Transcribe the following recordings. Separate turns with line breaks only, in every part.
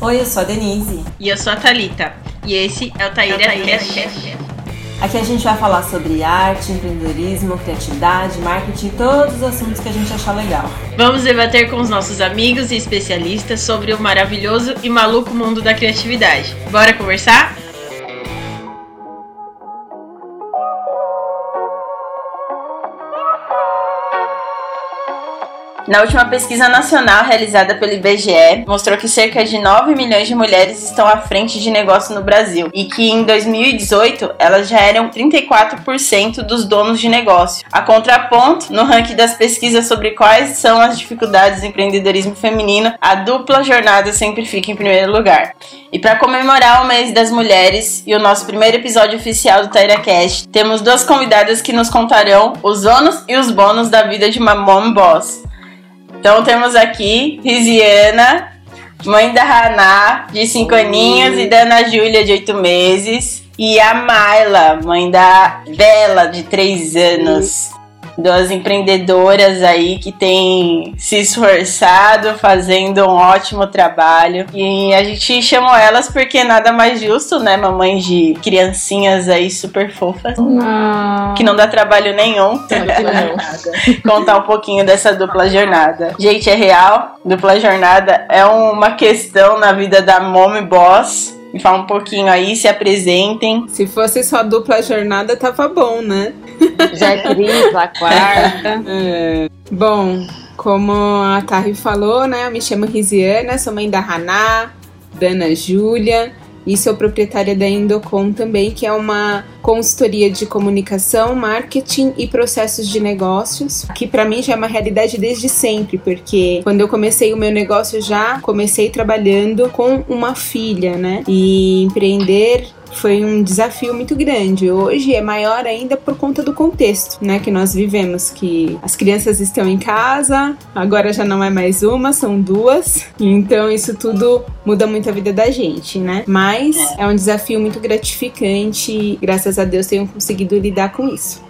Oi, eu sou a Denise.
E eu sou a Thalita. E esse é o Taíra Cast.
Aqui a gente vai falar sobre arte, empreendedorismo, criatividade, marketing, todos os assuntos que a gente achar legal.
Vamos debater com os nossos amigos e especialistas sobre o maravilhoso e maluco mundo da criatividade. Bora conversar? Na última pesquisa nacional realizada pelo IBGE, mostrou que cerca de 9 milhões de mulheres estão à frente de negócio no Brasil e que em 2018 elas já eram 34% dos donos de negócio. A contraponto, no ranking das pesquisas sobre quais são as dificuldades do empreendedorismo feminino, a dupla jornada sempre fica em primeiro lugar. E para comemorar o mês das mulheres e o nosso primeiro episódio oficial do TairaCast, temos duas convidadas que nos contarão os ônus e os bônus da vida de uma mom boss. Então temos aqui Risiana, mãe da Haná, de 5 aninhos, e da Ana Júlia, de 8 meses. E a Mayla, mãe da Bela, de 3 anos duas empreendedoras aí que têm se esforçado, fazendo um ótimo trabalho. E a gente chamou elas porque nada mais justo, né? Mamães de criancinhas aí super fofas. Não. Que não dá trabalho nenhum. Contar um pouquinho dessa dupla jornada. Gente, é real. Dupla jornada é uma questão na vida da Mommy Boss me fala um pouquinho aí, se apresentem.
Se fosse só dupla jornada, tava bom, né?
Já é tripla, quarta.
É. Bom, como a Tari falou, né? Eu me chamo Risiana, sou mãe da Haná, da Ana Júlia e sou proprietária da Endocom também, que é uma consultoria de comunicação, marketing e processos de negócios, que para mim já é uma realidade desde sempre, porque quando eu comecei o meu negócio já comecei trabalhando com uma filha, né? E empreender foi um desafio muito grande. Hoje é maior ainda por conta do contexto, né, que nós vivemos, que as crianças estão em casa, agora já não é mais uma, são duas. Então isso tudo muda muito a vida da gente, né? Mas é um desafio muito gratificante. Graças a Deus tenho conseguido lidar com isso.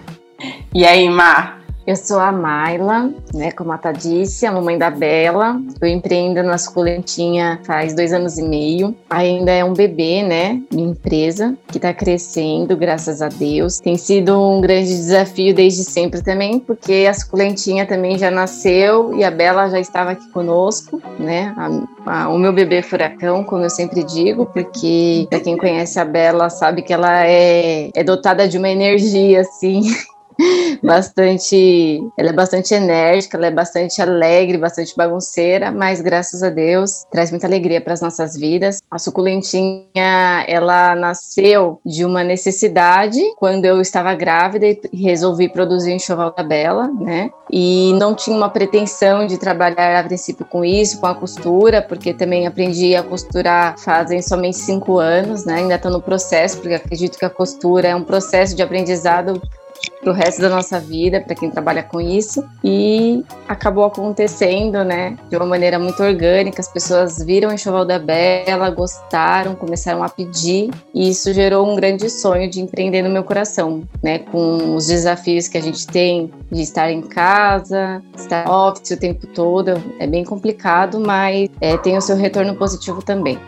E aí, Mar,
eu sou a Maila, né, como a Tata disse, a mamãe da Bela. Eu empreendo na Suculentinha faz dois anos e meio. Ainda é um bebê, né, minha empresa, que está crescendo, graças a Deus. Tem sido um grande desafio desde sempre também, porque a Suculentinha também já nasceu e a Bela já estava aqui conosco, né. A, a, o meu bebê é furacão, como eu sempre digo, porque para quem conhece a Bela sabe que ela é, é dotada de uma energia, assim, bastante. Ela é bastante enérgica, ela é bastante alegre, bastante bagunceira, mas graças a Deus traz muita alegria para as nossas vidas. A suculentinha, ela nasceu de uma necessidade quando eu estava grávida e resolvi produzir enxoval da Bela, né? E não tinha uma pretensão de trabalhar a princípio com isso, com a costura, porque também aprendi a costurar fazem somente cinco anos, né? Ainda estou no processo, porque acredito que a costura é um processo de aprendizado pro resto da nossa vida, para quem trabalha com isso. E acabou acontecendo, né, de uma maneira muito orgânica. As pessoas viram o enxoval da Bela, gostaram, começaram a pedir, e isso gerou um grande sonho de empreender no meu coração, né, com os desafios que a gente tem de estar em casa, estar office o tempo todo. É bem complicado, mas é, tem o seu retorno positivo também.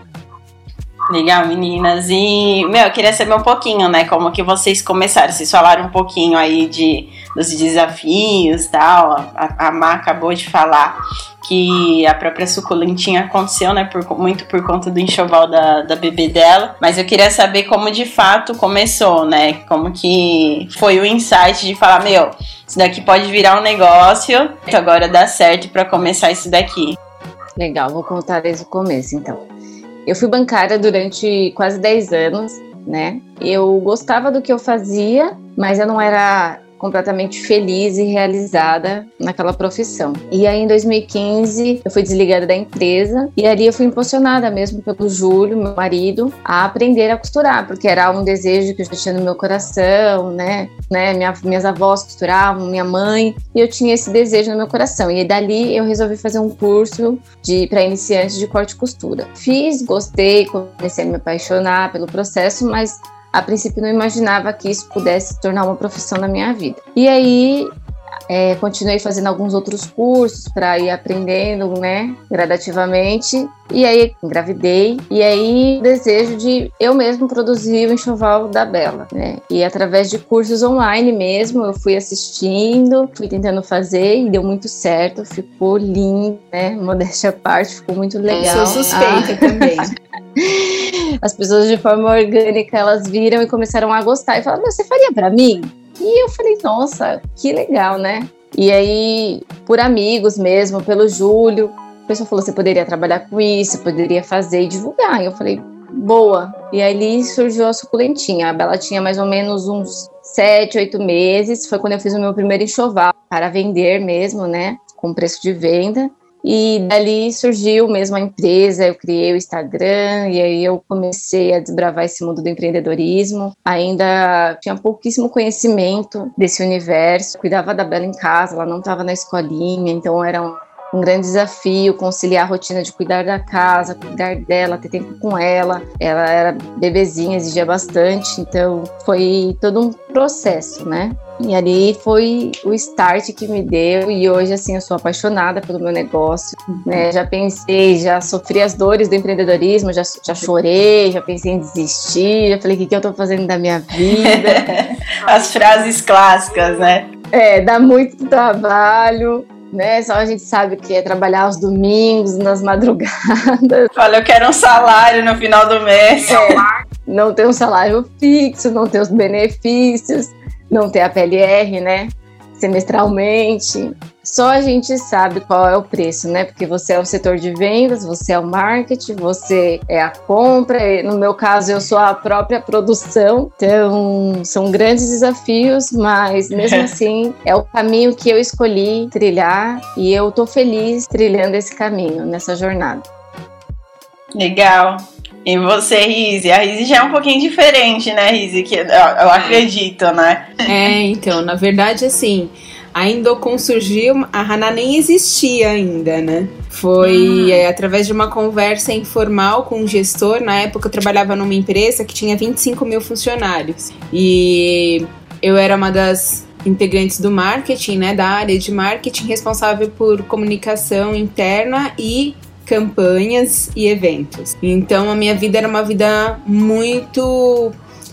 Legal, meninas. E, meu, eu queria saber um pouquinho, né, como que vocês começaram. Vocês falaram um pouquinho aí de, dos desafios tal. A, a Má acabou de falar que a própria suculentinha aconteceu, né, por, muito por conta do enxoval da, da bebê dela. Mas eu queria saber como de fato começou, né, como que foi o insight de falar, meu, isso daqui pode virar um negócio, então agora dá certo para começar isso daqui.
Legal, vou contar desde o começo, então. Eu fui bancária durante quase 10 anos, né? Eu gostava do que eu fazia, mas eu não era completamente feliz e realizada naquela profissão. E aí em 2015 eu fui desligada da empresa e ali eu fui impulsionada mesmo pelo Júlio, meu marido, a aprender a costurar, porque era um desejo que eu tinha no meu coração, né? né? Minha, minhas avós costuravam, minha mãe, e eu tinha esse desejo no meu coração. E dali eu resolvi fazer um curso de para iniciantes de corte e costura. Fiz, gostei, comecei a me apaixonar pelo processo, mas a princípio não imaginava que isso pudesse se tornar uma profissão na minha vida. E aí é, continuei fazendo alguns outros cursos para ir aprendendo, né, gradativamente. E aí engravidei e aí desejo de eu mesmo produzir o enxoval da Bela, né? E através de cursos online mesmo, eu fui assistindo, fui tentando fazer e deu muito certo, ficou lindo, né? Modéstia à parte, ficou muito legal.
Eu sou suspeita ah. também.
As pessoas de forma orgânica, elas viram e começaram a gostar e falaram: "Você faria para mim?" E eu falei: "Nossa, que legal, né?" E aí, por amigos mesmo, pelo Júlio, a pessoa falou: você poderia trabalhar com isso, poderia fazer e divulgar. E eu falei: boa. E aí surgiu a suculentinha. A Bela tinha mais ou menos uns sete, oito meses. Foi quando eu fiz o meu primeiro enxoval para vender mesmo, né? Com preço de venda. E dali surgiu mesmo a empresa, eu criei o Instagram e aí eu comecei a desbravar esse mundo do empreendedorismo. Ainda tinha pouquíssimo conhecimento desse universo, cuidava da Bela em casa, ela não estava na escolinha, então era um um grande desafio conciliar a rotina de cuidar da casa, cuidar dela, ter tempo com ela. Ela era bebezinha, exigia bastante, então foi todo um processo, né? E ali foi o start que me deu e hoje assim eu sou apaixonada pelo meu negócio, né? Já pensei, já sofri as dores do empreendedorismo, já, já chorei, já pensei em desistir, já falei o que, que eu tô fazendo da minha vida.
as frases clássicas, né?
É, dá muito trabalho, né? Só a gente sabe que é trabalhar aos domingos, nas madrugadas.
Olha, eu quero um salário no final do mês. É,
não ter um salário fixo, não ter os benefícios, não ter a PLR, né? Semestralmente. Só a gente sabe qual é o preço, né? Porque você é o setor de vendas, você é o marketing, você é a compra. No meu caso, eu sou a própria produção. Então, são grandes desafios, mas mesmo assim, é o caminho que eu escolhi trilhar e eu tô feliz trilhando esse caminho, nessa jornada.
Legal. E você, Rizzi? A Rizzi já é um pouquinho diferente, né, Rizzi? Que eu, eu acredito, né?
É, então, na verdade, assim, a Indocon surgiu, a Hana nem existia ainda, né? Foi ah. é, através de uma conversa informal com um gestor. Na época eu trabalhava numa empresa que tinha 25 mil funcionários. E eu era uma das integrantes do marketing, né? Da área de marketing, responsável por comunicação interna e campanhas e eventos. Então a minha vida era uma vida muito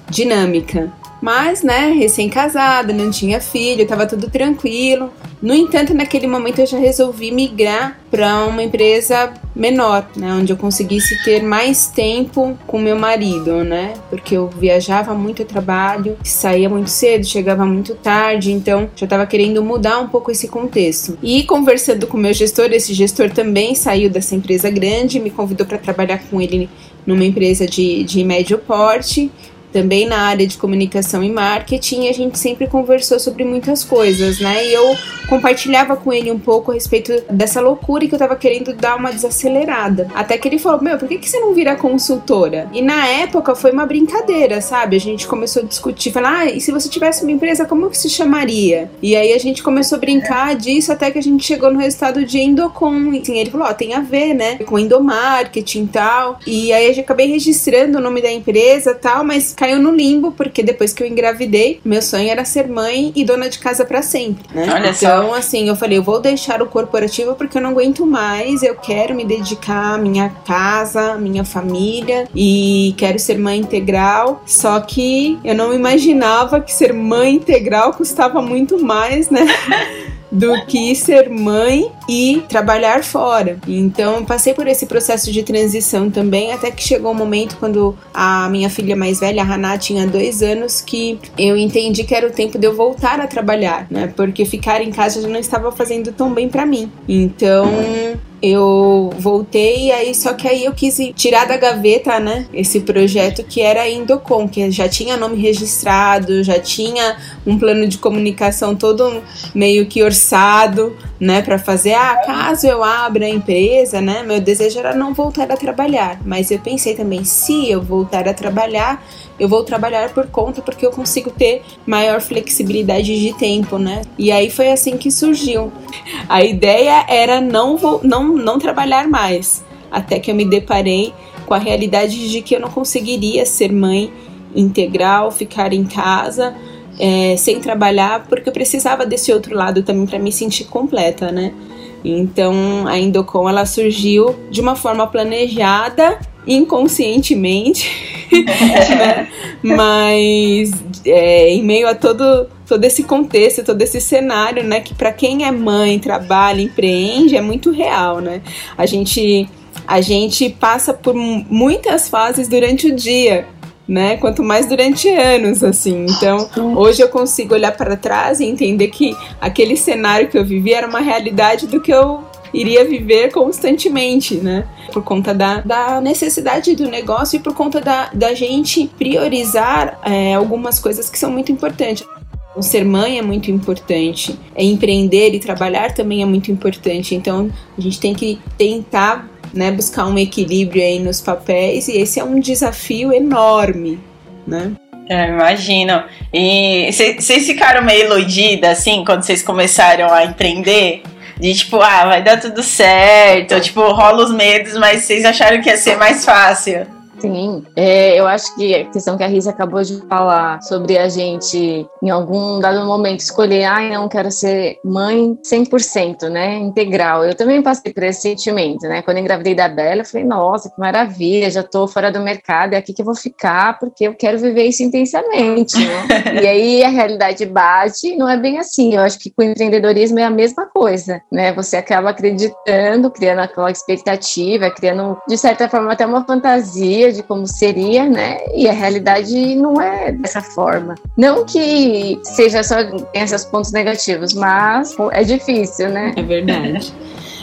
dinâmica. Mas, né, recém-casada, não tinha filho, tava tudo tranquilo. No entanto, naquele momento eu já resolvi migrar para uma empresa menor, né, onde eu conseguisse ter mais tempo com meu marido, né? Porque eu viajava muito a trabalho, saía muito cedo, chegava muito tarde, então já estava querendo mudar um pouco esse contexto. E conversando com meu gestor, esse gestor também saiu dessa empresa grande, me convidou para trabalhar com ele numa empresa de, de médio porte também na área de comunicação e marketing, a gente sempre conversou sobre muitas coisas, né? E eu compartilhava com ele um pouco a respeito dessa loucura que eu tava querendo dar uma desacelerada. Até que ele falou: Meu, por que, que você não vira consultora? E na época foi uma brincadeira, sabe? A gente começou a discutir, falar: Ah, e se você tivesse uma empresa, como que se chamaria? E aí a gente começou a brincar disso até que a gente chegou no resultado de Endocom. Assim, ele falou: Ó, oh, tem a ver, né? Com endomarketing e tal. E aí eu acabei registrando o nome da empresa e tal, mas caiu no limbo, porque depois que eu engravidei, meu sonho era ser mãe e dona de casa para sempre, né? Olha então, só. assim, eu falei, eu vou deixar o corporativo porque eu não aguento mais, eu quero me dedicar à minha casa, à minha família e quero ser mãe integral. Só que eu não imaginava que ser mãe integral custava muito mais, né? do que ser mãe e trabalhar fora. Então, passei por esse processo de transição também, até que chegou o um momento quando a minha filha mais velha, a Haná, tinha dois anos, que eu entendi que era o tempo de eu voltar a trabalhar, né? Porque ficar em casa já não estava fazendo tão bem para mim. Então, eu voltei aí só que aí eu quis tirar da gaveta, né, esse projeto que era a Indocom, que já tinha nome registrado, já tinha um plano de comunicação todo meio que orçado, né, para fazer, ah, caso eu abra a empresa, né, meu desejo era não voltar a trabalhar, mas eu pensei também, se eu voltar a trabalhar, eu vou trabalhar por conta porque eu consigo ter maior flexibilidade de tempo, né? E aí foi assim que surgiu. A ideia era não vou, não não trabalhar mais, até que eu me deparei com a realidade de que eu não conseguiria ser mãe integral, ficar em casa é, sem trabalhar porque eu precisava desse outro lado também para me sentir completa, né? Então a Indocom ela surgiu de uma forma planejada, inconscientemente, né? mas é, em meio a todo todo esse contexto, todo esse cenário, né, que para quem é mãe, trabalha, empreende, é muito real, né? A gente a gente passa por muitas fases durante o dia, né? Quanto mais durante anos, assim. Então, hoje eu consigo olhar para trás e entender que aquele cenário que eu vivi era uma realidade do que eu iria viver constantemente, né? Por conta da, da necessidade do negócio e por conta da, da gente priorizar é, algumas coisas que são muito importantes. O ser mãe é muito importante, é empreender e trabalhar também é muito importante. Então a gente tem que tentar né, buscar um equilíbrio aí nos papéis e esse é um desafio enorme, né?
Imagino. E vocês ficaram meio iludidas, assim, quando vocês começaram a empreender? De tipo, ah, vai dar tudo certo, tipo, rola os medos, mas vocês acharam que ia ser mais fácil?
Sim, é, eu acho que a questão que a Risa acabou de falar sobre a gente, em algum dado momento, escolher, ah, não quero ser mãe 100%, né, integral. Eu também passei por esse sentimento, né, quando eu engravidei da Bela, eu falei, nossa, que maravilha, já tô fora do mercado, é aqui que eu vou ficar, porque eu quero viver isso intensamente, né? e aí a realidade bate, não é bem assim. Eu acho que com o empreendedorismo é a mesma coisa, né, você acaba acreditando, criando aquela expectativa, criando, de certa forma, até uma fantasia de como seria, né? E a realidade não é dessa forma. Não que seja só tem esses pontos negativos, mas é difícil, né?
É verdade.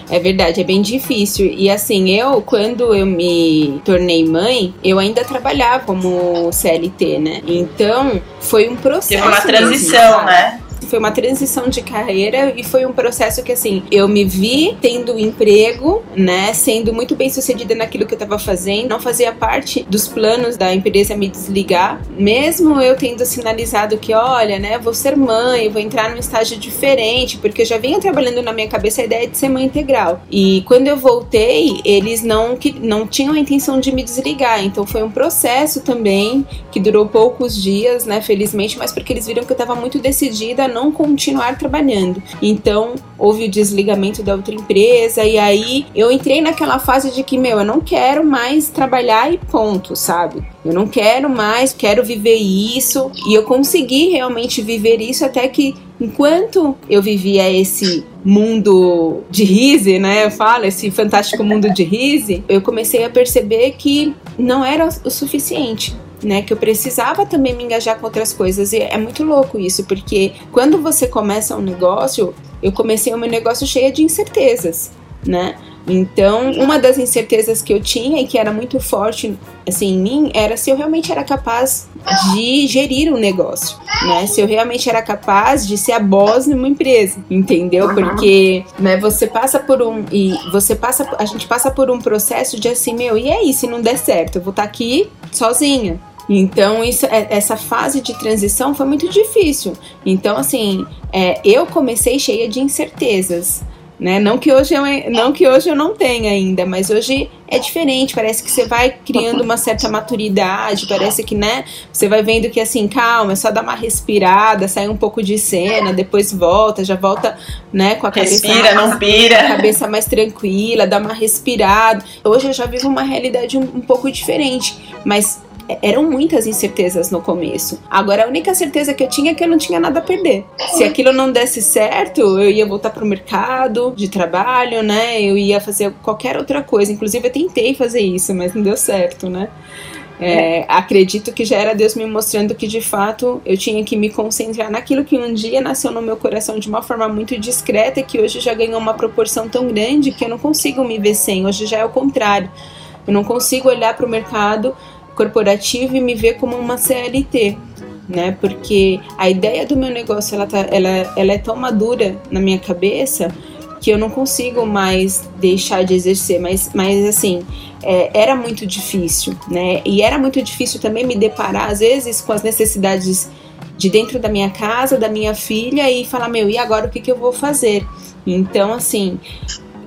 É verdade, é bem difícil. E assim, eu, quando eu me tornei mãe, eu ainda trabalhava como CLT, né? Então, foi um processo. Teve
uma transição, mesmo, né?
Foi uma transição de carreira e foi um processo que, assim, eu me vi tendo emprego, né, sendo muito bem sucedida naquilo que eu tava fazendo, não fazia parte dos planos da empresa me desligar, mesmo eu tendo sinalizado que, olha, né, vou ser mãe, vou entrar num estágio diferente, porque eu já vinha trabalhando na minha cabeça a ideia de ser mãe integral. E quando eu voltei, eles não, que, não tinham a intenção de me desligar, então foi um processo também que durou poucos dias, né, felizmente, mas porque eles viram que eu tava muito decidida não continuar trabalhando. Então, houve o desligamento da outra empresa e aí eu entrei naquela fase de que, meu, eu não quero mais trabalhar e ponto, sabe? Eu não quero mais, quero viver isso. E eu consegui realmente viver isso até que enquanto eu vivia esse mundo de Rise, né? Eu falo, esse fantástico mundo de Rise, eu comecei a perceber que não era o suficiente né? Que eu precisava também me engajar com outras coisas. E é muito louco isso, porque quando você começa um negócio, eu comecei o meu negócio cheia de incertezas, né? Então, uma das incertezas que eu tinha e que era muito forte assim em mim era se eu realmente era capaz de gerir um negócio, né? Se eu realmente era capaz de ser a boss numa empresa, entendeu? Porque, né, você passa por um e você passa a gente passa por um processo de assim, meu, e aí se não der certo, eu vou estar tá aqui sozinha, então, isso, é, essa fase de transição foi muito difícil. Então, assim, é, eu comecei cheia de incertezas. Né? Não que hoje eu não que hoje eu não tenha ainda, mas hoje é diferente. Parece que você vai criando uma certa maturidade. Parece que né, você vai vendo que assim, calma, é só dar uma respirada, sai um pouco de cena, depois volta, já volta, né, com a
cabeça Respira, mais, não pira.
a cabeça mais tranquila, dá uma respirada. Hoje eu já vivo uma realidade um, um pouco diferente, mas eram muitas incertezas no começo. Agora, a única certeza que eu tinha é que eu não tinha nada a perder. Se aquilo não desse certo, eu ia voltar pro mercado de trabalho, né? Eu ia fazer qualquer outra coisa. Inclusive, eu tentei fazer isso, mas não deu certo, né? É, acredito que já era Deus me mostrando que de fato eu tinha que me concentrar naquilo que um dia nasceu no meu coração de uma forma muito discreta e que hoje já ganhou uma proporção tão grande que eu não consigo me ver sem. Hoje já é o contrário. Eu não consigo olhar para o mercado corporativo e me ver como uma CLT, né? Porque a ideia do meu negócio ela, tá, ela, ela é tão madura na minha cabeça que eu não consigo mais deixar de exercer, mas, mas assim, é, era muito difícil, né? E era muito difícil também me deparar, às vezes, com as necessidades de dentro da minha casa, da minha filha, e falar, meu, e agora o que, que eu vou fazer? Então, assim,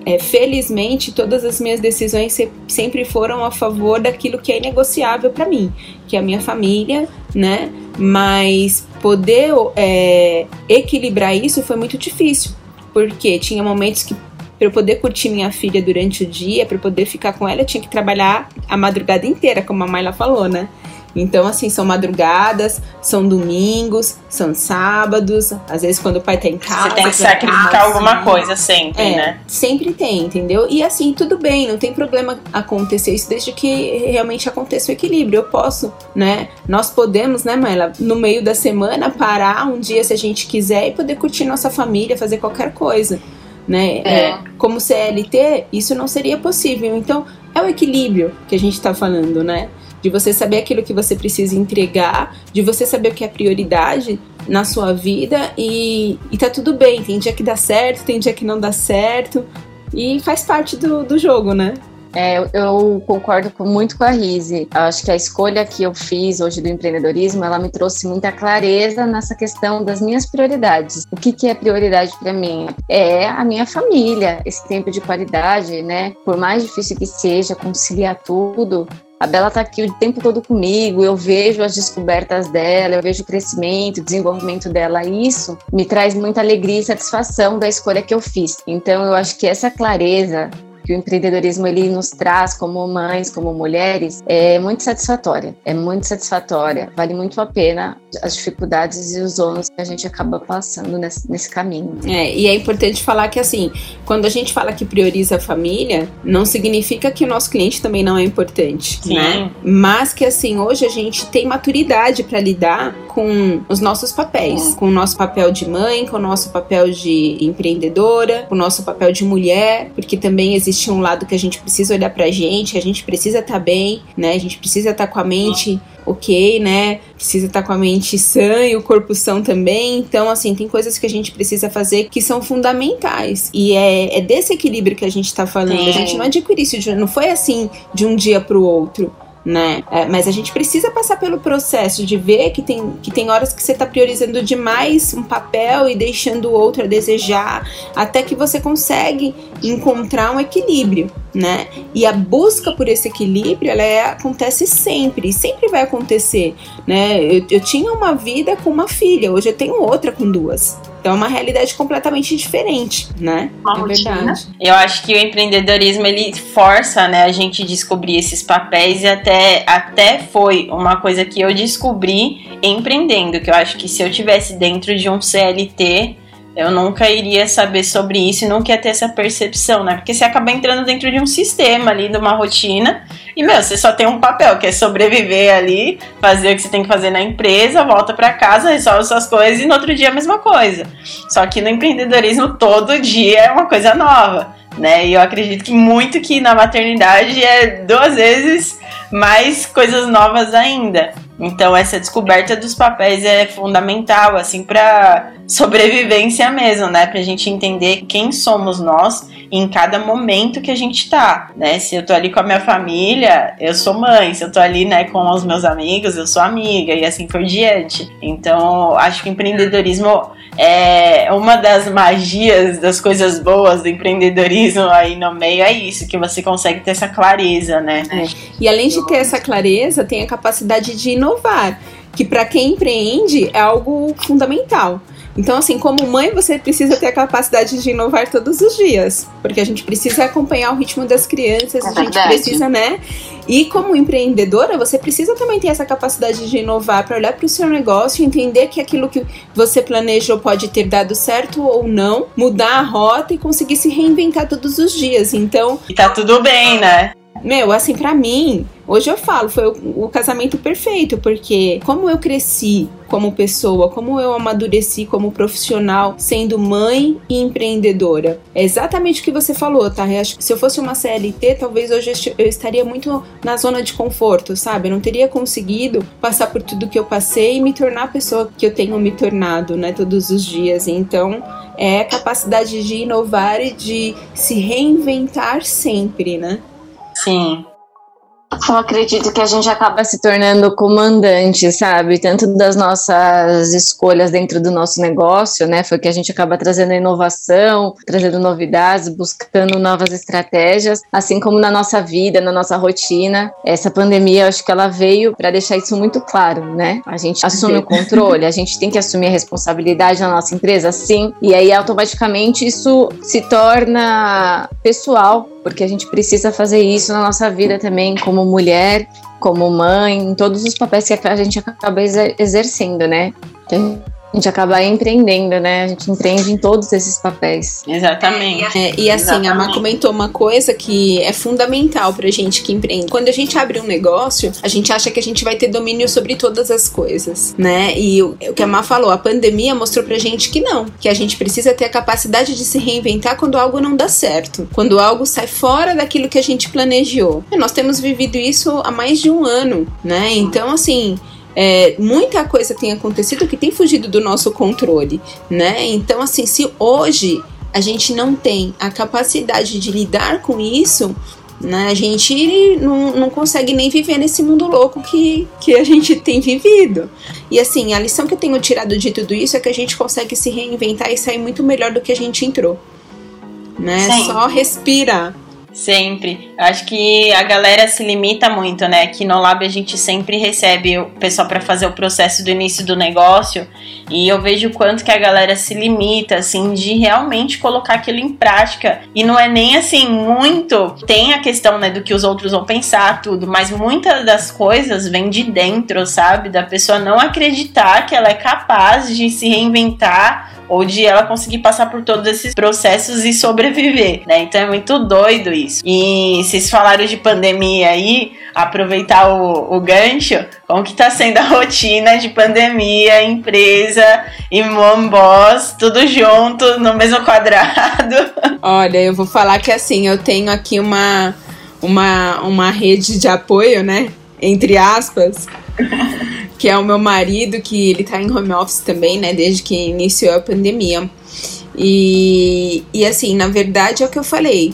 é, felizmente, todas as minhas decisões sempre foram a favor daquilo que é inegociável para mim, que é a minha família, né? Mas poder é, equilibrar isso foi muito difícil, porque tinha momentos que para eu poder curtir minha filha durante o dia, para poder ficar com ela, eu tinha que trabalhar a madrugada inteira, como a Mayla falou, né? Então, assim, são madrugadas, são domingos, são sábados, às vezes quando o pai tá em casa.
Você tem que sacrificar casa, alguma coisa sempre, é, né?
Sempre tem, entendeu? E assim, tudo bem, não tem problema acontecer isso desde que realmente aconteça o equilíbrio. Eu posso, né? Nós podemos, né, Maela, no meio da semana parar um dia se a gente quiser e poder curtir nossa família, fazer qualquer coisa. Né? É. É, como CLT, isso não seria possível. Então, é o equilíbrio que a gente está falando, né? De você saber aquilo que você precisa entregar, de você saber o que é prioridade na sua vida e, e tá tudo bem. Tem dia que dá certo, tem dia que não dá certo e faz parte do, do jogo, né?
É, eu concordo muito com a Rise. Acho que a escolha que eu fiz hoje do empreendedorismo, ela me trouxe muita clareza nessa questão das minhas prioridades. O que, que é prioridade para mim? É a minha família, esse tempo de qualidade, né? Por mais difícil que seja conciliar tudo, a Bela está aqui o tempo todo comigo, eu vejo as descobertas dela, eu vejo o crescimento, o desenvolvimento dela, e isso me traz muita alegria e satisfação da escolha que eu fiz. Então, eu acho que essa clareza que o empreendedorismo ele nos traz como mães, como mulheres, é muito satisfatória. É muito satisfatória. Vale muito a pena as dificuldades e os ônus que a gente acaba passando nesse, nesse caminho.
É, e é importante falar que assim, quando a gente fala que prioriza a família, não significa que o nosso cliente também não é importante, Sim. né? Mas que assim, hoje a gente tem maturidade para lidar com os nossos papéis, com o nosso papel de mãe, com o nosso papel de empreendedora, com o nosso papel de mulher, porque também existe existe um lado que a gente precisa olhar pra gente, a gente precisa estar tá bem, né? A gente precisa estar tá com a mente ok, né? Precisa estar tá com a mente sã e o corpo são também. Então, assim, tem coisas que a gente precisa fazer que são fundamentais. E é, é desse equilíbrio que a gente tá falando. A gente não adquiriu isso, de, não foi assim de um dia pro outro né? É, mas a gente precisa passar pelo processo de ver que tem, que tem horas que você está priorizando demais um papel e deixando o outro a desejar, até que você consegue encontrar um equilíbrio, né? E a busca por esse equilíbrio, ela é, acontece sempre, sempre vai acontecer, né? Eu, eu tinha uma vida com uma filha, hoje eu tenho outra com duas. Então é uma realidade completamente diferente, né?
Uma é verdade. Eu acho que o empreendedorismo ele força, né, a gente descobrir esses papéis e até até foi uma coisa que eu descobri empreendendo, que eu acho que se eu tivesse dentro de um CLT, eu nunca iria saber sobre isso e nunca ia ter essa percepção, né? Porque você acaba entrando dentro de um sistema ali, de uma rotina, e, meu, você só tem um papel, que é sobreviver ali, fazer o que você tem que fazer na empresa, volta para casa, resolve suas coisas e no outro dia a mesma coisa. Só que no empreendedorismo todo dia é uma coisa nova, né? E eu acredito que muito que na maternidade é duas vezes mais coisas novas ainda. Então essa descoberta dos papéis é fundamental, assim, para sobrevivência mesmo, né? Pra gente entender quem somos nós em cada momento que a gente tá, né? Se eu tô ali com a minha família, eu sou mãe. Se eu tô ali, né, com os meus amigos, eu sou amiga e assim por diante. Então, acho que empreendedorismo é uma das magias, das coisas boas do empreendedorismo aí no meio é isso, que você consegue ter essa clareza, né?
É. E além de ter essa clareza, tem a capacidade de inovar, que para quem empreende é algo fundamental. Então, assim, como mãe, você precisa ter a capacidade de inovar todos os dias, porque a gente precisa acompanhar o ritmo das crianças, é a gente precisa, né? E como empreendedora, você precisa também ter essa capacidade de inovar para olhar para o seu negócio entender que aquilo que você planejou pode ter dado certo ou não, mudar a rota e conseguir se reinventar todos os dias. Então,
e tá tudo bem, né?
Meu, assim, para mim, hoje eu falo, foi o, o, casamento perfeito, porque como eu cresci como pessoa, como eu amadureci como profissional, sendo mãe e empreendedora. É exatamente o que você falou, tá? Eu acho que se eu fosse uma CLT, talvez hoje eu estaria muito na zona de conforto, sabe? Eu não teria conseguido passar por tudo que eu passei e me tornar a pessoa que eu tenho me tornado, né, todos os dias. Então, é a capacidade de inovar e de se reinventar sempre, né?
Sim.
Eu acredito que a gente acaba se tornando comandante, sabe? Tanto das nossas escolhas dentro do nosso negócio, né? Foi que a gente acaba trazendo inovação, trazendo novidades, buscando novas estratégias, assim como na nossa vida, na nossa rotina. Essa pandemia, acho que ela veio para deixar isso muito claro, né? A gente assume o controle, a gente tem que assumir a responsabilidade na nossa empresa, sim. E aí, automaticamente, isso se torna pessoal porque a gente precisa fazer isso na nossa vida também, como mulher, como mãe, em todos os papéis que a gente acaba exercendo, né? Então, a gente acaba empreendendo, né? A gente empreende em todos esses papéis.
Exatamente.
É, e assim, Exatamente. a Má comentou uma coisa que é fundamental pra gente que empreende. Quando a gente abre um negócio, a gente acha que a gente vai ter domínio sobre todas as coisas, né? E o, o que a Má falou, a pandemia mostrou pra gente que não, que a gente precisa ter a capacidade de se reinventar quando algo não dá certo, quando algo sai fora daquilo que a gente planejou. E nós temos vivido isso há mais de um ano, né? Então, assim, é, muita coisa tem acontecido que tem fugido do nosso controle, né? Então, assim, se hoje a gente não tem a capacidade de lidar com isso, né, a gente não, não consegue nem viver nesse mundo louco que, que a gente tem vivido. E assim, a lição que eu tenho tirado de tudo isso é que a gente consegue se reinventar e sair muito melhor do que a gente entrou. Né? Só respirar.
Sempre. Acho que a galera se limita muito, né? Aqui no Lab a gente sempre recebe o pessoal para fazer o processo do início do negócio e eu vejo o quanto que a galera se limita, assim, de realmente colocar aquilo em prática. E não é nem assim muito. Tem a questão, né, do que os outros vão pensar, tudo, mas muitas das coisas vêm de dentro, sabe? Da pessoa não acreditar que ela é capaz de se reinventar ou de ela conseguir passar por todos esses processos e sobreviver, né? Então é muito doido isso. E vocês falaram de pandemia aí, aproveitar o, o gancho, como que tá sendo a rotina de pandemia, empresa e mom boss, tudo junto no mesmo quadrado?
Olha, eu vou falar que assim, eu tenho aqui uma uma, uma rede de apoio, né? Entre aspas, que é o meu marido, que ele tá em home office também, né, desde que iniciou a pandemia. E, e assim, na verdade é o que eu falei.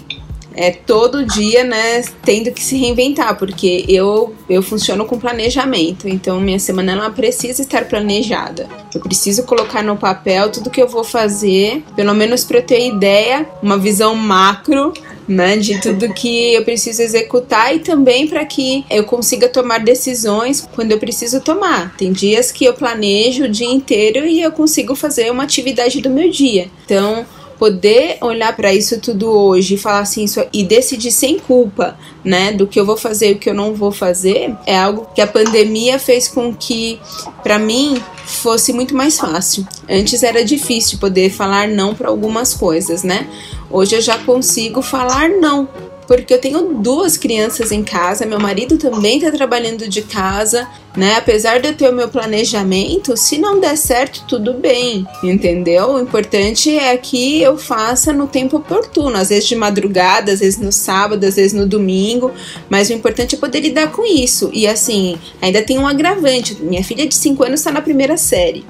É todo dia, né, tendo que se reinventar, porque eu eu funciono com planejamento, então minha semana ela precisa estar planejada. Eu preciso colocar no papel tudo que eu vou fazer, pelo menos para eu ter ideia, uma visão macro né, de tudo que eu preciso executar e também para que eu consiga tomar decisões quando eu preciso tomar. Tem dias que eu planejo o dia inteiro e eu consigo fazer uma atividade do meu dia. Então, poder olhar para isso tudo hoje e falar assim isso, e decidir sem culpa, né, do que eu vou fazer e o que eu não vou fazer, é algo que a pandemia fez com que para mim fosse muito mais fácil. Antes era difícil poder falar não para algumas coisas, né? Hoje eu já consigo falar não porque eu tenho duas crianças em casa, meu marido também está trabalhando de casa, né? Apesar de eu ter o meu planejamento, se não der certo, tudo bem, entendeu? O importante é que eu faça no tempo oportuno, às vezes de madrugada, às vezes no sábado, às vezes no domingo, mas o importante é poder lidar com isso. E assim, ainda tem um agravante: minha filha de 5 anos está na primeira série,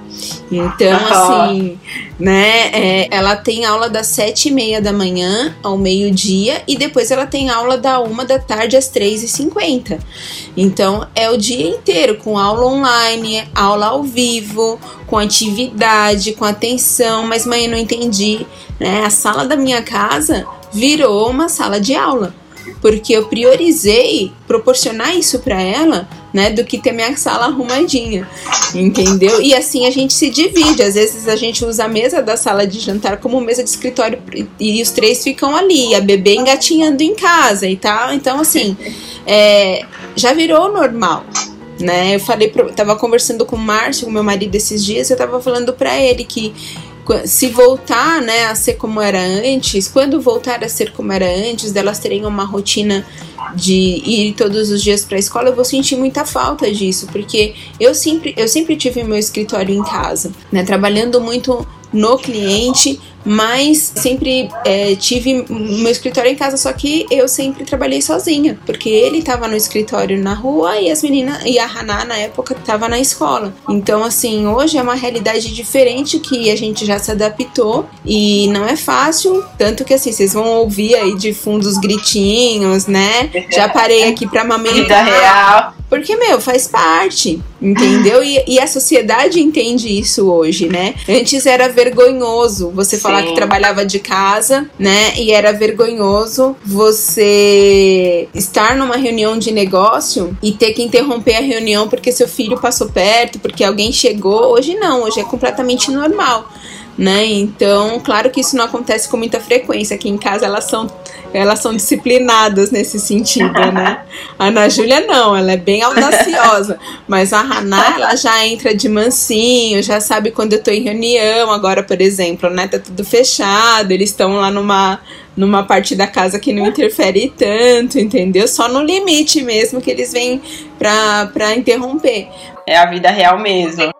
então assim, né? É, ela tem aula das sete e meia da manhã ao meio-dia e depois ela tem aula da uma da tarde às três e cinquenta. Então é o dia inteiro com aula online, aula ao vivo, com atividade, com atenção, mas mãe, eu não entendi, né? A sala da minha casa virou uma sala de aula, porque eu priorizei proporcionar isso para ela, né, do que ter minha sala arrumadinha, entendeu? E assim a gente se divide, às vezes a gente usa a mesa da sala de jantar como mesa de escritório e os três ficam ali, a bebê engatinhando em casa e tal, então assim, é, já virou normal, né? Eu falei, pro, tava conversando com o Márcio, meu marido, esses dias, eu tava falando para ele que se voltar, né, a ser como era antes, quando voltar a ser como era antes, delas terem uma rotina de ir todos os dias para a escola, eu vou sentir muita falta disso, porque eu sempre, eu sempre tive meu escritório em casa, né, trabalhando muito no cliente, mas sempre é, tive meu escritório em casa, só que eu sempre trabalhei sozinha, porque ele tava no escritório na rua e as meninas, e a Haná na época tava na escola. Então, assim, hoje é uma realidade diferente que a gente já se adaptou e não é fácil, tanto que assim, vocês vão ouvir aí de fundo os gritinhos, né? Já parei aqui pra amamentar.
Vida real.
Porque, meu, faz parte, entendeu? E, e, a sociedade entende isso hoje, né? Antes era vergonhoso você falar Sim. que trabalhava de casa, né? E era vergonhoso você estar numa reunião de negócio e ter que interromper a reunião porque seu filho passou perto, porque alguém chegou. Hoje não, hoje é completamente normal né? Então, claro que isso não acontece com muita frequência. Aqui em casa elas são elas são disciplinadas nesse sentido, né? A Ana Júlia não, ela é bem audaciosa, mas a Haná, ela já entra de mansinho, já sabe quando eu tô em reunião, agora, por exemplo, né, tá tudo fechado, eles estão lá numa numa parte da casa que não interfere tanto, entendeu? Só no limite mesmo que eles vêm pra, pra interromper.
É a vida real mesmo.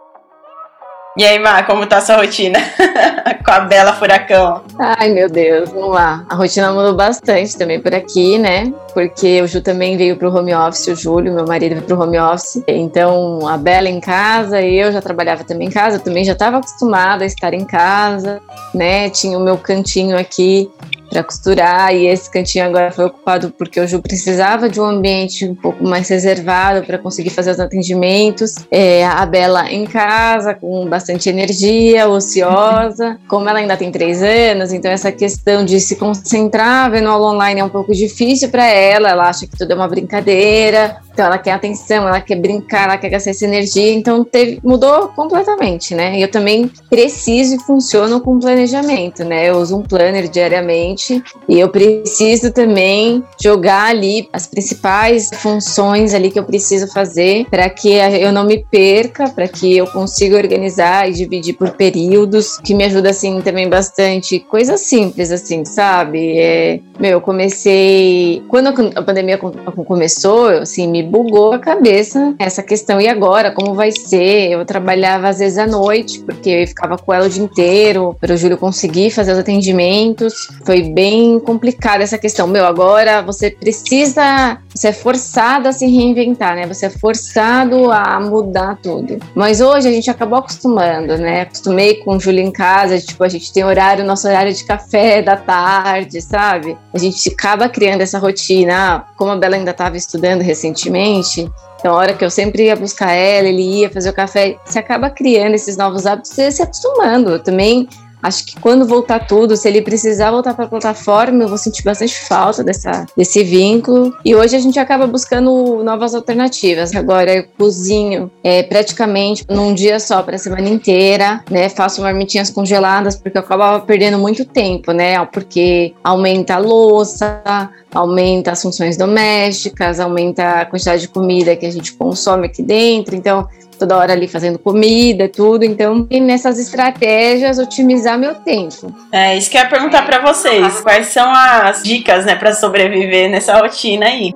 E aí, Má, como tá a sua rotina com a Bela Furacão?
Ai, meu Deus, vamos lá. A rotina mudou bastante também por aqui, né? Porque o Ju também veio pro home office, o Júlio, meu marido, veio pro home office. Então, a Bela em casa, eu já trabalhava também em casa, eu também já estava acostumada a estar em casa, né? Tinha o meu cantinho aqui para costurar e esse cantinho agora foi ocupado porque o Ju precisava de um ambiente um pouco mais reservado para conseguir fazer os atendimentos. É, a Bela em casa com bastante energia, ociosa. Como ela ainda tem três anos, então essa questão de se concentrar vendo aula online é um pouco difícil para ela. Ela acha que tudo é uma brincadeira. Então ela quer atenção, ela quer brincar, ela quer gastar essa energia, então teve, mudou completamente, né? Eu também preciso e funciono com planejamento, né? Eu uso um planner diariamente e eu preciso também jogar ali as principais funções ali que eu preciso fazer para que eu não me perca, para que eu consiga organizar e dividir por períodos, que me ajuda assim também bastante. Coisas simples assim, sabe? É, meu, eu comecei quando a pandemia começou, assim, me bugou a cabeça essa questão. E agora, como vai ser? Eu trabalhava às vezes à noite, porque eu ficava com ela o dia inteiro, para o Júlio conseguir fazer os atendimentos. Foi bem complicada essa questão. Meu, agora você precisa, você é forçado a se reinventar, né? Você é forçado a mudar tudo. Mas hoje a gente acabou acostumando, né? Acostumei com o Júlio em casa, tipo, a gente tem horário, nosso horário de café da tarde, sabe? A gente acaba criando essa rotina. Como a Bela ainda estava estudando recentemente, então, a hora que eu sempre ia buscar ela, ele ia fazer o café, você acaba criando esses novos hábitos, você se acostumando. Eu também Acho que quando voltar tudo, se ele precisar voltar para a plataforma, eu vou sentir bastante falta dessa, desse vínculo. E hoje a gente acaba buscando novas alternativas. Agora eu cozinho é, praticamente num dia só para a semana inteira, né? Faço marmitinhas congeladas porque eu acabava perdendo muito tempo, né? Porque aumenta a louça, aumenta as funções domésticas, aumenta a quantidade de comida que a gente consome aqui dentro. Então, toda hora ali fazendo comida, tudo. Então, nessas estratégias, otimizar meu tempo.
É, isso que eu ia perguntar para vocês. Quais são as dicas, né, para sobreviver nessa rotina aí?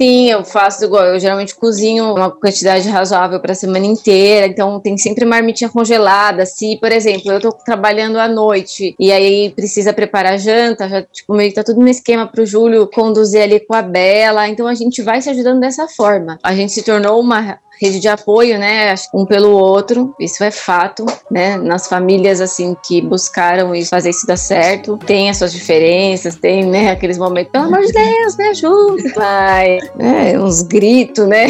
Sim, eu faço igual. Eu geralmente cozinho uma quantidade razoável para a semana inteira, então tem sempre marmitinha congelada. Se, por exemplo, eu tô trabalhando à noite e aí precisa preparar janta, já tipo, meio que tá tudo no esquema pro Júlio conduzir ali com a Bela. Então a gente vai se ajudando dessa forma. A gente se tornou uma rede de apoio, né, um pelo outro, isso é fato, né, nas famílias, assim, que buscaram isso, fazer isso dar certo, tem as suas diferenças, tem, né, aqueles momentos, pelo amor de Deus, me ajuda, pai, né, uns gritos, né,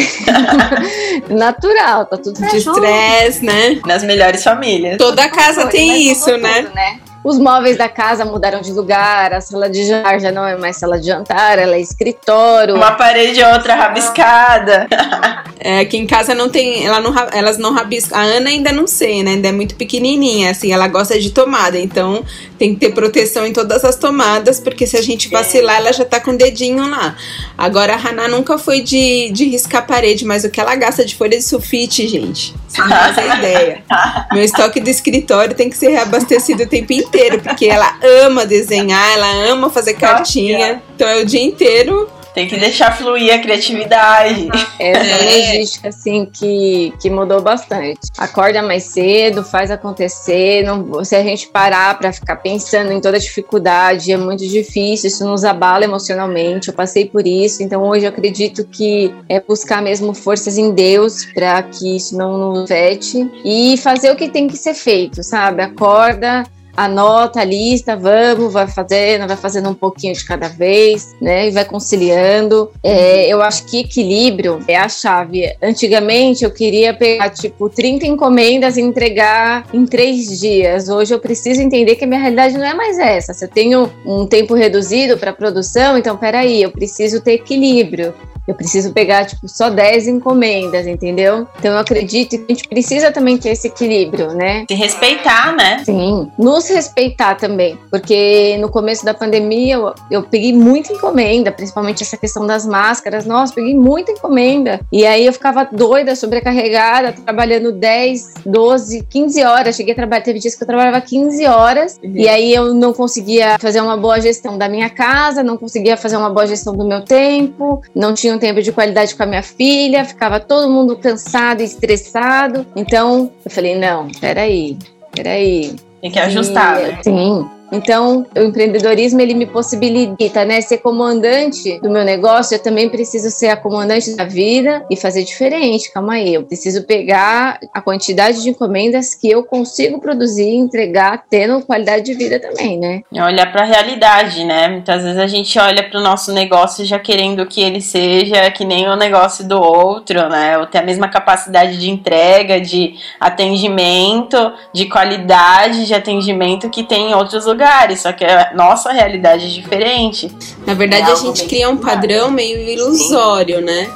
natural, tá tudo
de estresse, né,
nas melhores famílias.
Toda casa tem isso, né?
Tudo, né? Os móveis da casa mudaram de lugar, a sala de jantar já não é mais sala de jantar, ela é escritório.
Uma parede outra rabiscada.
É, aqui em casa não tem, ela não, elas não rabiscam. A Ana ainda não sei, né? Ainda é muito pequenininha, assim, ela gosta de tomada, então tem que ter proteção em todas as tomadas, porque se a gente vacilar, ela já tá com o dedinho lá. Agora a Haná nunca foi de, de riscar a parede, mas o que ela gasta de folha de sulfite, gente, você não ideia. Meu estoque do escritório tem que ser reabastecido o tempo inteiro inteiro, porque ela ama desenhar, ela ama fazer cartinha. Então é o dia inteiro
Tem que deixar fluir a criatividade.
Essa é. logística, assim, que, que mudou bastante. Acorda mais cedo, faz acontecer. Não, se a gente parar para ficar pensando em toda a dificuldade, é muito difícil, isso nos abala emocionalmente. Eu passei por isso, então hoje eu acredito que é buscar mesmo forças em Deus para que isso não nos afete e fazer o que tem que ser feito, sabe? Acorda, anota a lista, vamos, vai fazendo, vai fazendo um pouquinho de cada vez, né? E vai conciliando. É, eu acho que equilíbrio é a chave. Antigamente eu queria pegar, tipo, 30 encomendas e entregar em três dias. Hoje eu preciso entender que a minha realidade não é mais essa. Se eu tenho um tempo reduzido para produção, então peraí, eu preciso ter equilíbrio eu preciso pegar, tipo, só 10 encomendas, entendeu? Então eu acredito que a gente precisa também ter esse equilíbrio, né?
Se respeitar, né?
Sim, nos respeitar também. Porque no começo da pandemia eu, eu peguei muita encomenda, principalmente essa questão das máscaras. Nossa, peguei muita encomenda. E aí eu ficava doida, sobrecarregada, trabalhando 10, 12, 15 horas. Cheguei a trabalhar, teve dias que eu trabalhava 15 horas. Uhum. E aí eu não conseguia fazer uma boa gestão da minha casa, não conseguia fazer uma boa gestão do meu tempo, não tinha um tempo de qualidade com a minha filha, ficava todo mundo cansado e estressado. Então, eu falei: não, peraí, peraí.
Tem que ajustar, e, né?
Sim. Então, o empreendedorismo ele me possibilita, né, ser comandante do meu negócio. Eu também preciso ser a comandante da vida e fazer diferente. Calma aí, eu preciso pegar a quantidade de encomendas que eu consigo produzir e entregar, tendo qualidade de vida também, né?
Olhar para a realidade, né? Muitas vezes a gente olha para o nosso negócio já querendo que ele seja que nem o negócio do outro, né? Ou ter a mesma capacidade de entrega, de atendimento, de qualidade de atendimento que tem em outros lugares lugares, só que a nossa realidade é diferente.
Na verdade, é a gente cria um padrão meio ilusório, Sim. né?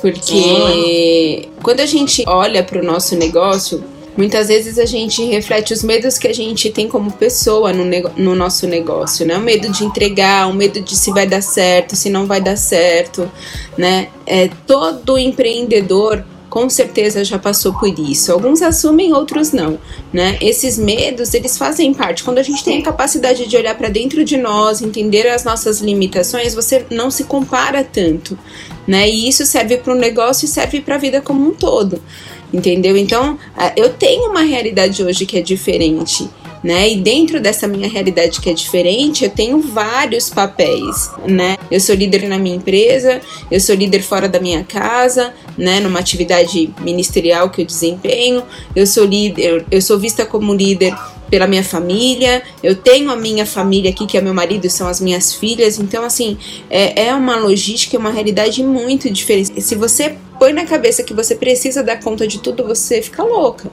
Porque Sim. quando a gente olha para o nosso negócio, muitas vezes a gente reflete os medos que a gente tem como pessoa no, no, nosso negócio, né? O medo de entregar, o medo de se vai dar certo, se não vai dar certo, né? É, todo empreendedor com certeza já passou por isso. Alguns assumem, outros não, né? Esses medos, eles fazem parte. Quando a gente tem a capacidade de olhar para dentro de nós, entender as nossas limitações, você não se compara tanto, né? E isso serve para o negócio e serve para a vida como um todo. Entendeu? Então, eu tenho uma realidade hoje que é diferente né? E dentro dessa minha realidade que é diferente, eu tenho vários papéis, né? Eu sou líder na minha empresa, eu sou líder fora da minha casa, né? Numa atividade ministerial que eu desempenho, eu sou líder, eu sou vista como líder pela minha família, eu tenho a minha família aqui, que é meu marido, são as minhas filhas, então, assim, é, é uma logística, é uma realidade muito diferente. Se você põe na cabeça que você precisa dar conta de tudo, você fica louca.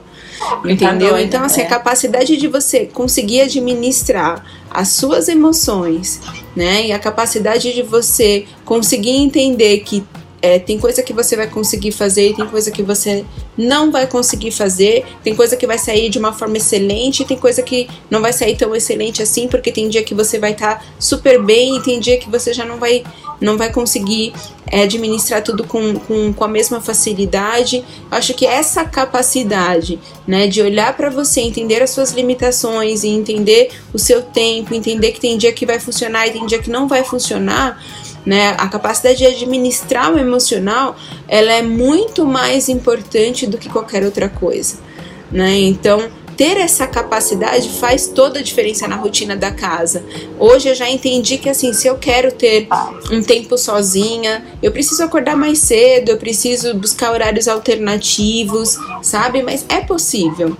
Entendeu? Doida, então, assim, é. a capacidade de você conseguir administrar as suas emoções, né? E a capacidade de você conseguir entender que é, tem coisa que você vai conseguir fazer e tem coisa que você não vai conseguir fazer. Tem coisa que vai sair de uma forma excelente e tem coisa que não vai sair tão excelente assim, porque tem dia que você vai estar tá super bem e tem dia que você já não vai, não vai conseguir é, administrar tudo com, com, com a mesma facilidade. Acho que essa capacidade né, de olhar para você, entender as suas limitações e entender o seu tempo, entender que tem dia que vai funcionar e tem dia que não vai funcionar né? A capacidade de administrar o emocional, ela é muito mais importante do que qualquer outra coisa, né? Então, ter essa capacidade faz toda a diferença na rotina da casa. Hoje eu já entendi que assim, se eu quero ter um tempo sozinha, eu preciso acordar mais cedo, eu preciso buscar horários alternativos, sabe? Mas é possível.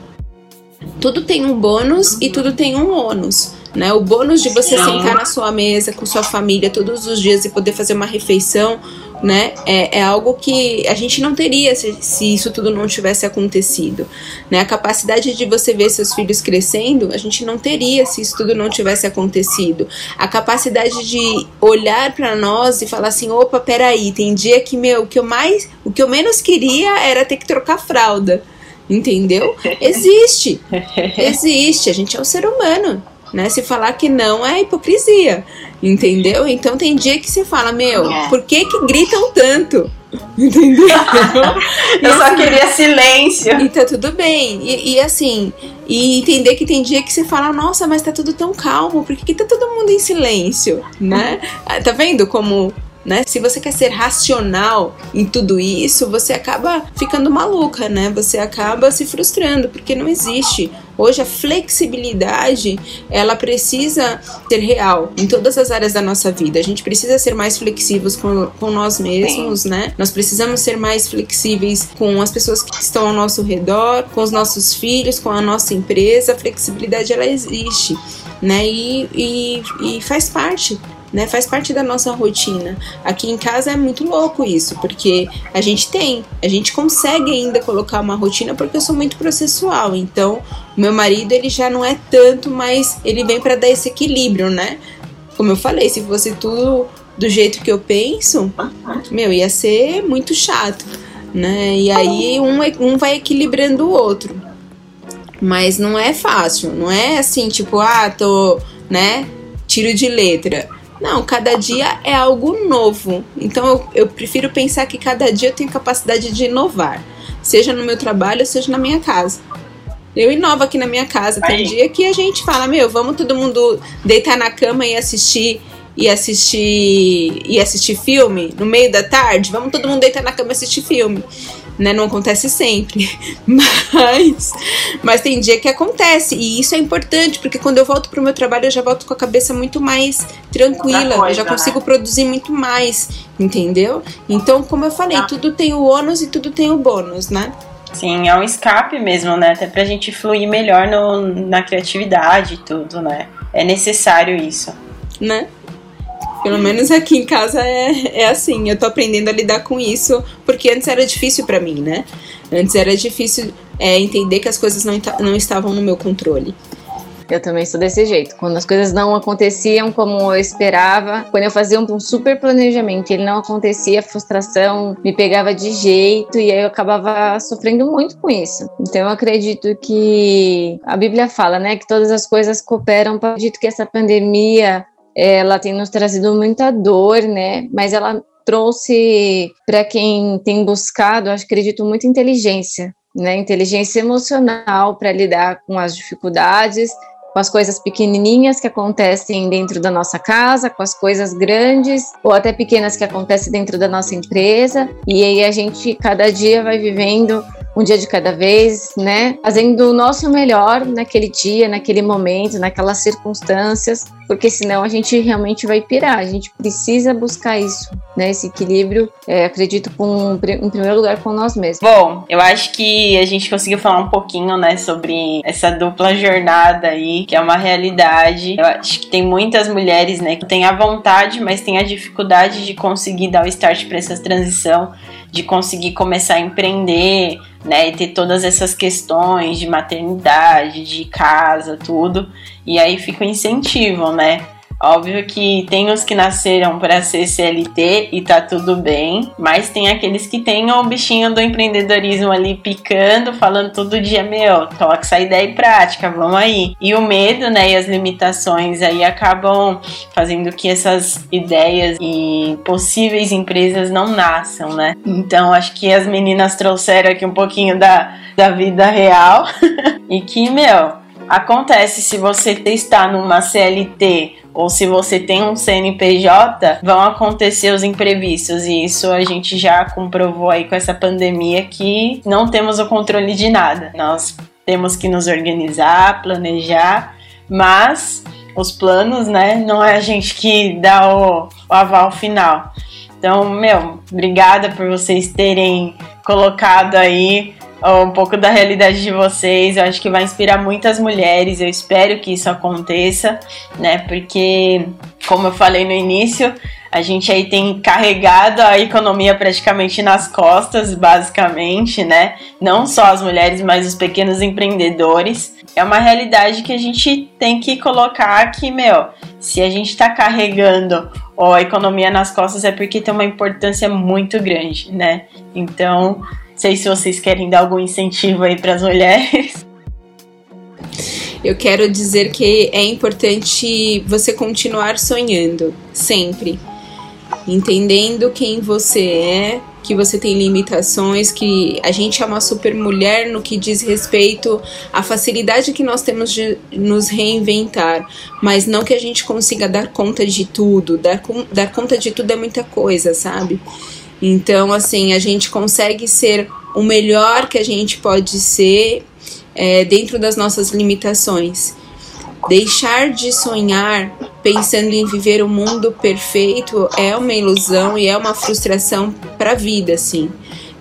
Tudo tem um bônus e tudo tem um ônus. Né? O bônus de você Sim. sentar na sua mesa com sua família todos os dias e poder fazer uma refeição, né? É, é algo que a gente não teria se, se, isso tudo não tivesse acontecido, né? A capacidade de você ver seus filhos crescendo, a gente não teria se isso tudo não tivesse acontecido. A capacidade de olhar para nós e falar assim, opa, peraí, tem dia que meu, o que eu mais, o que eu menos queria era ter que trocar fralda. Entendeu? Existe. Existe. A gente é um ser humano. Né? Se falar que não é hipocrisia, entendeu? Então tem dia que você fala, meu, é. por que que gritam tanto? Entendeu?
Eu só assim, queria silêncio.
E tá tudo bem. E, e, assim, e entender que tem dia que você fala, nossa, mas tá tudo tão calmo, por que, que tá todo mundo em silêncio? Né? Tá vendo como né? Se você quer ser racional em tudo isso, você acaba ficando maluca, né? Você acaba se frustrando, porque não existe. Hoje a flexibilidade, ela precisa ser real em todas as áreas da nossa vida. A gente precisa ser mais flexíveis com, com nós mesmos, Sim. né? Nós precisamos ser mais flexíveis com as pessoas que estão ao nosso redor, com os nossos filhos, com a nossa empresa. A flexibilidade, ela existe, né? E, e, e faz parte né? Faz parte da nossa rotina. Aqui em casa é muito louco isso, porque a gente tem, a gente consegue ainda colocar uma rotina porque eu sou muito processual. Então, meu marido ele já não é tanto, mas ele vem para dar esse equilíbrio, né? Como eu falei, se fosse tudo do jeito que eu penso, meu, ia ser muito chato, né? E aí um, um vai equilibrando o outro. Mas não é fácil, não é assim, tipo, ah, tô, né? Tiro de letra não, cada dia é algo novo. Então eu, eu prefiro pensar que cada dia eu tenho capacidade de inovar, seja no meu trabalho, seja na minha casa. Eu inovo aqui na minha casa. Tem Aí. dia que a gente fala, meu, vamos todo mundo deitar na cama e assistir e assistir e assistir filme no meio da tarde. Vamos todo mundo deitar na cama e assistir filme né? Não acontece sempre, mas, mas tem dia que acontece e isso é importante porque quando eu volto pro meu trabalho eu já volto com a cabeça muito mais tranquila, coisa, eu já consigo né? produzir muito mais, entendeu? Então, como eu falei, ah. tudo tem o ônus e tudo tem o bônus, né?
Sim, é um escape mesmo, né? Até pra gente fluir melhor no, na criatividade e tudo, né? É necessário isso.
Né? Pelo menos aqui em casa é, é assim. Eu tô aprendendo a lidar com isso, porque antes era difícil para mim, né? Antes era difícil é, entender que as coisas não, não estavam no meu controle.
Eu também sou desse jeito. Quando as coisas não aconteciam como eu esperava, quando eu fazia um, super planejamento e ele não acontecia, a frustração me pegava de jeito e aí eu acabava sofrendo muito com isso. Então eu acredito que a Bíblia fala, né, que todas as coisas cooperam. Eu acredito que essa pandemia ela tem nos trazido muita dor, né? Mas ela trouxe para quem tem buscado, acredito, muita inteligência, né? Inteligência emocional para lidar com as dificuldades, com as coisas pequenininhas que acontecem dentro da nossa casa, com as coisas grandes ou até pequenas que acontecem dentro da nossa empresa. E aí a gente cada dia vai vivendo um dia de cada vez, né? Fazendo o nosso melhor naquele dia, naquele momento, naquelas circunstâncias, porque senão a gente realmente vai pirar. A gente precisa buscar isso, né? Esse equilíbrio, é, acredito, com, em primeiro lugar com nós mesmos.
Bom, eu acho que a gente conseguiu falar um pouquinho, né, sobre essa dupla jornada aí, que é uma realidade. Eu acho que tem muitas mulheres, né, que têm a vontade, mas têm a dificuldade de conseguir dar o start para essa transição de conseguir começar a empreender, né, e ter todas essas questões de maternidade, de casa, tudo. E aí fica o incentivo, né? Óbvio que tem os que nasceram para ser CLT e tá tudo bem, mas tem aqueles que têm o bichinho do empreendedorismo ali picando, falando todo dia: meu, toca essa ideia em prática, vamos aí. E o medo, né, e as limitações aí acabam fazendo que essas ideias e possíveis empresas não nasçam, né? Então acho que as meninas trouxeram aqui um pouquinho da, da vida real e que, meu, acontece se você está numa CLT ou se você tem um CNPJ, vão acontecer os imprevistos. E isso a gente já comprovou aí com essa pandemia que não temos o controle de nada. Nós temos que nos organizar, planejar, mas os planos, né, não é a gente que dá o, o aval final. Então, meu, obrigada por vocês terem colocado aí um pouco da realidade de vocês. Eu acho que vai inspirar muitas mulheres. Eu espero que isso aconteça, né? Porque, como eu falei no início, a gente aí tem carregado a economia praticamente nas costas, basicamente, né? Não só as mulheres, mas os pequenos empreendedores. É uma realidade que a gente tem que colocar que, meu, se a gente está carregando a economia nas costas é porque tem uma importância muito grande, né? Então, sei se vocês querem dar algum incentivo aí para as mulheres.
Eu quero dizer que é importante você continuar sonhando, sempre. entendendo quem você é, que você tem limitações, que a gente é uma super mulher no que diz respeito à facilidade que nós temos de nos reinventar, mas não que a gente consiga dar conta de tudo. Dar, dar conta de tudo é muita coisa, sabe? Então, assim, a gente consegue ser o melhor que a gente pode ser é, dentro das nossas limitações. Deixar de sonhar pensando em viver o um mundo perfeito é uma ilusão e é uma frustração para a vida, assim.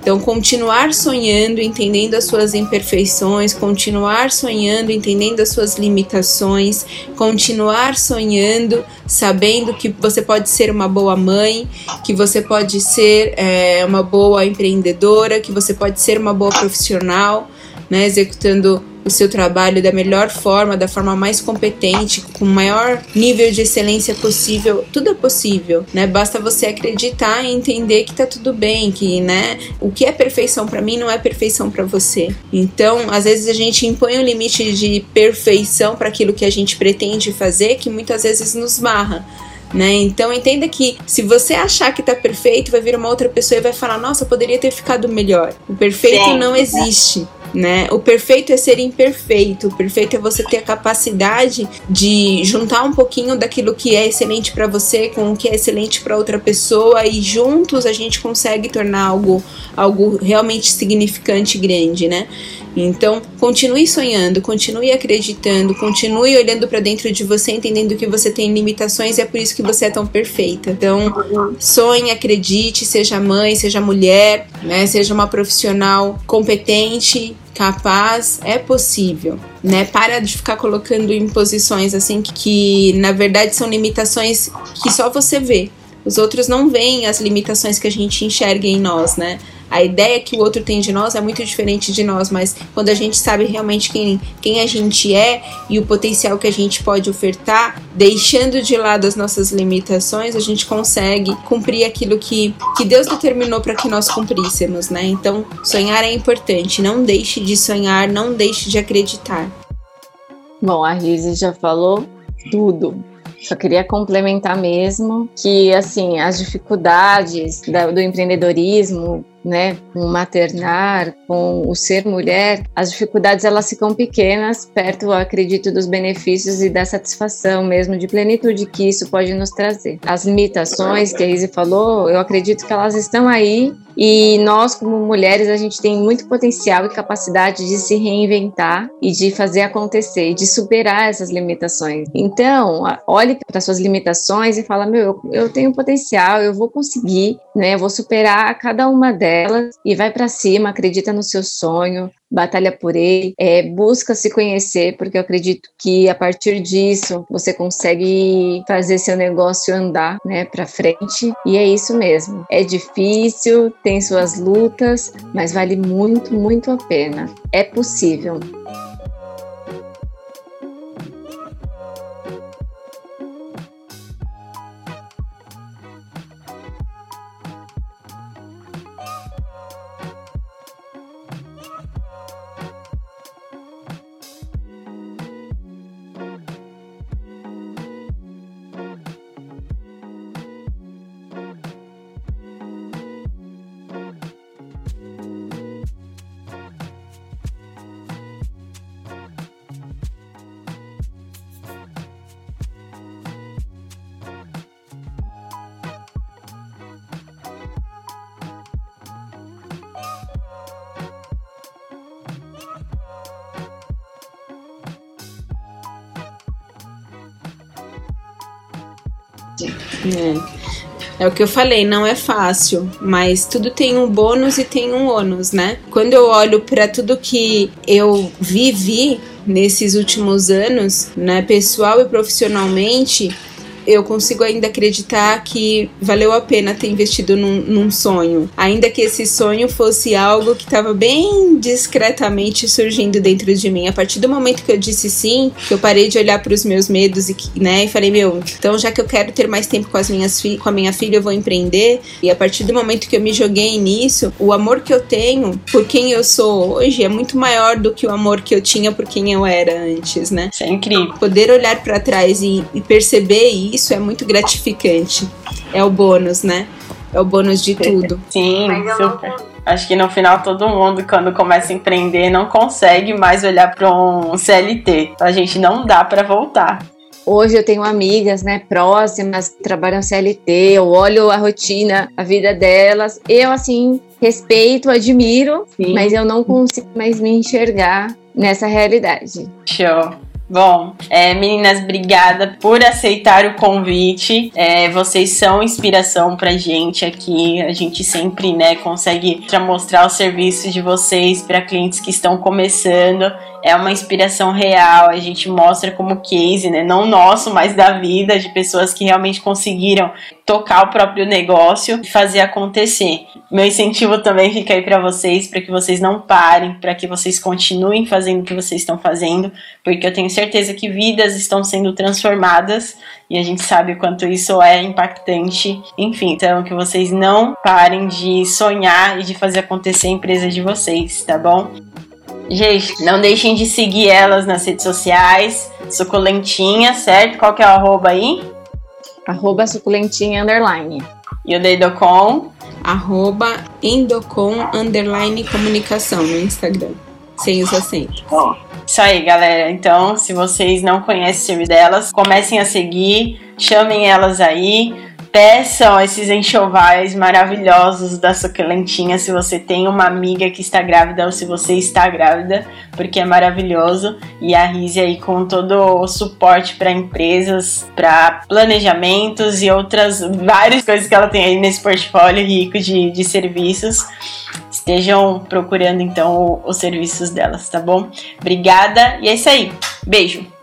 Então, continuar sonhando, entendendo as suas imperfeições, continuar sonhando, entendendo as suas limitações, continuar sonhando, sabendo que você pode ser uma boa mãe, que você pode ser é, uma boa empreendedora, que você pode ser uma boa profissional, né, executando o seu trabalho da melhor forma, da forma mais competente, com o maior nível de excelência possível, tudo é possível, né? Basta você acreditar e entender que tá tudo bem, que, né, o que é perfeição para mim não é perfeição para você. Então, às vezes a gente impõe um limite de perfeição para aquilo que a gente pretende fazer, que muitas vezes nos marra. Né? Então entenda que se você achar que tá perfeito, vai vir uma outra pessoa e vai falar: "Nossa, poderia ter ficado melhor". O perfeito Sim. não existe né? O perfeito é ser imperfeito. O perfeito é você ter a capacidade de juntar um pouquinho daquilo que é excelente para você com o que é excelente para outra pessoa e juntos a gente consegue tornar algo algo realmente significante e grande, né? Então, continue sonhando, continue acreditando, continue olhando para dentro de você, entendendo que você tem limitações e é por isso que você é tão perfeita. Então, sonhe, acredite, seja mãe, seja mulher, né? Seja uma profissional competente, capaz, é possível, né? Para de ficar colocando em posições assim que, que na verdade são limitações que só você vê. Os outros não veem as limitações que a gente enxerga em nós, né? A ideia que o outro tem de nós é muito diferente de nós, mas quando a gente sabe realmente quem, quem a gente é e o potencial que a gente pode ofertar, deixando de lado as nossas limitações, a gente consegue cumprir aquilo que, que Deus determinou para que nós cumpríssemos, né? Então, sonhar é importante. Não deixe de sonhar, não deixe de acreditar.
Bom, a Rizzi já falou tudo. Só queria complementar mesmo que, assim, as dificuldades do empreendedorismo, né, com maternar, com o ser mulher, as dificuldades elas ficam pequenas perto, acredito, dos benefícios e da satisfação mesmo de plenitude que isso pode nos trazer. As limitações que a Izzy falou, eu acredito que elas estão aí e nós, como mulheres, a gente tem muito potencial e capacidade de se reinventar e de fazer acontecer, de superar essas limitações. Então, olhe para suas limitações e fala: meu, eu, eu tenho potencial, eu vou conseguir, né? Eu vou superar cada uma delas e vai para cima, acredita no seu sonho, batalha por ele, é, busca se conhecer, porque eu acredito que a partir disso você consegue fazer seu negócio andar, né, para frente. E é isso mesmo. É difícil, tem suas lutas, mas vale muito, muito a pena. É possível.
É. é o que eu falei, não é fácil, mas tudo tem um bônus e tem um ônus, né? Quando eu olho para tudo que eu vivi nesses últimos anos, né, pessoal e profissionalmente, eu consigo ainda acreditar que valeu a pena ter investido num, num sonho. Ainda que esse sonho fosse algo que estava bem discretamente surgindo dentro de mim. A partir do momento que eu disse sim, que eu parei de olhar para os meus medos e, né, e falei, meu, então já que eu quero ter mais tempo com, as minhas com a minha filha, eu vou empreender. E a partir do momento que eu me joguei nisso, o amor que eu tenho por quem eu sou hoje é muito maior do que o amor que eu tinha por quem eu era antes, né?
Isso é incrível.
Poder olhar para trás e, e perceber isso isso é muito gratificante. É o bônus, né? É o bônus de tudo.
Sim, super. Acho que no final todo mundo, quando começa a empreender, não consegue mais olhar para um CLT. A gente não dá para voltar.
Hoje eu tenho amigas, né, próximas que trabalham CLT, eu olho a rotina, a vida delas, eu assim respeito, admiro, Sim. mas eu não consigo mais me enxergar nessa realidade.
Show. Bom, é, meninas, obrigada por aceitar o convite. É, vocês são inspiração pra gente aqui. A gente sempre, né, consegue mostrar o serviço de vocês para clientes que estão começando é uma inspiração real, a gente mostra como case, né, não nosso, mas da vida, de pessoas que realmente conseguiram tocar o próprio negócio e fazer acontecer. Meu incentivo também fica aí para vocês, para que vocês não parem, para que vocês continuem fazendo o que vocês estão fazendo, porque eu tenho certeza que vidas estão sendo transformadas e a gente sabe o quanto isso é impactante. Enfim, então que vocês não parem de sonhar e de fazer acontecer a empresa de vocês, tá bom? Gente, não deixem de seguir elas nas redes sociais. Suculentinha, certo? Qual que é o arroba aí?
Arroba suculentinha underline.
E o Deidocom?
Arroba endocom underline comunicação no Instagram. Sem os acentos.
Isso aí, galera. Então, se vocês não conhecem o serviço delas, comecem a seguir, chamem elas aí peçam esses enxovais maravilhosos da suculentinha se você tem uma amiga que está grávida ou se você está grávida, porque é maravilhoso. E a Rise aí com todo o suporte para empresas, para planejamentos e outras várias coisas que ela tem aí nesse portfólio rico de, de serviços. Estejam procurando então os serviços delas, tá bom? Obrigada e é isso aí. Beijo!